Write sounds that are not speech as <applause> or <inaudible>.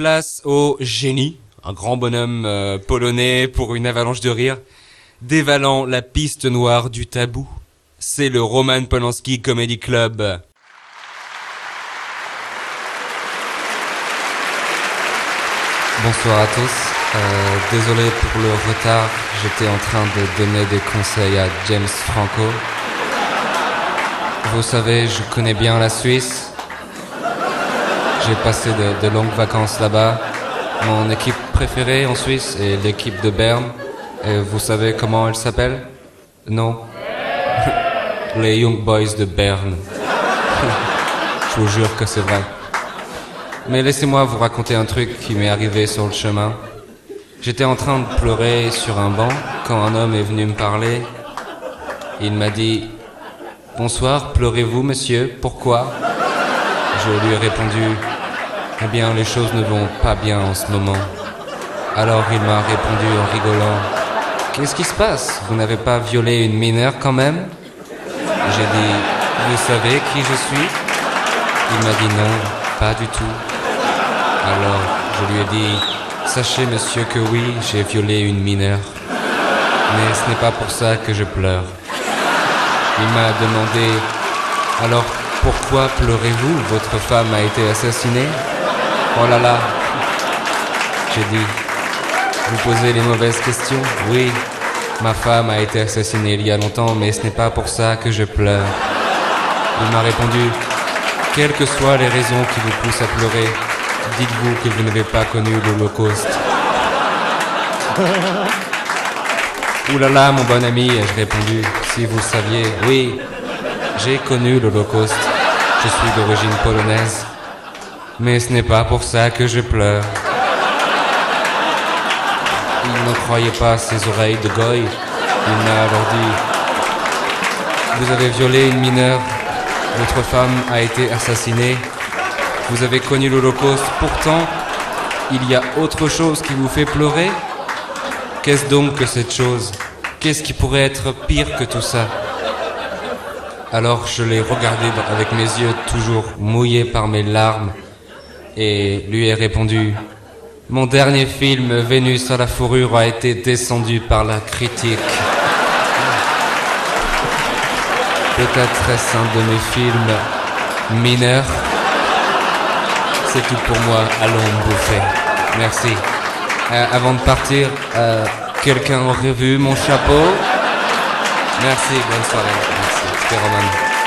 Place au génie, un grand bonhomme euh, polonais pour une avalanche de rire, dévalant la piste noire du tabou. C'est le Roman Polanski Comedy Club. Bonsoir à tous. Euh, désolé pour le retard, j'étais en train de donner des conseils à James Franco. Vous savez, je connais bien la Suisse. J'ai passé de, longues vacances là-bas. Mon équipe préférée en Suisse est l'équipe de Berne. Et vous savez comment elle s'appelle? Non? <laughs> Les Young Boys de Berne. <laughs> je vous jure que c'est vrai. Mais laissez-moi vous raconter un truc qui m'est arrivé sur le chemin. J'étais en train de pleurer sur un banc quand un homme est venu me parler. Il m'a dit Bonsoir, pleurez-vous, monsieur? Pourquoi Je lui ai répondu Eh bien, les choses ne vont pas bien en ce moment. Alors il m'a répondu en rigolant Qu'est-ce qui se passe? Vous n'avez pas violé une mineure quand même? J'ai dit Vous savez qui je suis? Il m'a dit non, pas du tout. Alors je lui ai dit Sachez, monsieur, que oui, j'ai violé une mineure. Mais ce n'est pas pour ça que je pleure. Il m'a demandé Alors pourquoi pleurez-vous? Votre femme a été assassinée? Oh là là J'ai dit Vous posez les mauvaises questions Oui, ma femme a été assassinée il y a longtemps, mais ce n'est pas pour ça que je pleure. Il m'a répondu Quelles que soient les raisons qui vous poussent à pleurer, dites-vous que vous n'avez pas connu l'Holocauste. <laughs> Ouh là là, mon bon ami, ai-je répondu, si vous le saviez, oui, j'ai connu l'Holocauste. Je suis d'origine polonaise. Mais ce n'est pas pour ça que je pleure. Il ne croyait pas ses oreilles de goy. Il m'a alors dit Vous avez violé une mineure, votre femme a été assassinée, vous avez connu l'Holocauste, pourtant, il y a autre chose qui vous fait pleurer. Qu'est-ce donc que cette chose? Qu'est-ce qui pourrait être pire que tout ça? Alors je l'ai regardé avec mes yeux toujours mouillés par mes larmes et lui ai répondu Mon dernier film, Vénus à la fourrure, a été descendu par la critique. Peut-être est-ce un de mes films mineurs. C'est tout pour moi, allons bouffer. Merci. Euh, avant de partir, euh, quelqu'un aurait vu mon chapeau? Merci, bonne soirée. Merci. C'était.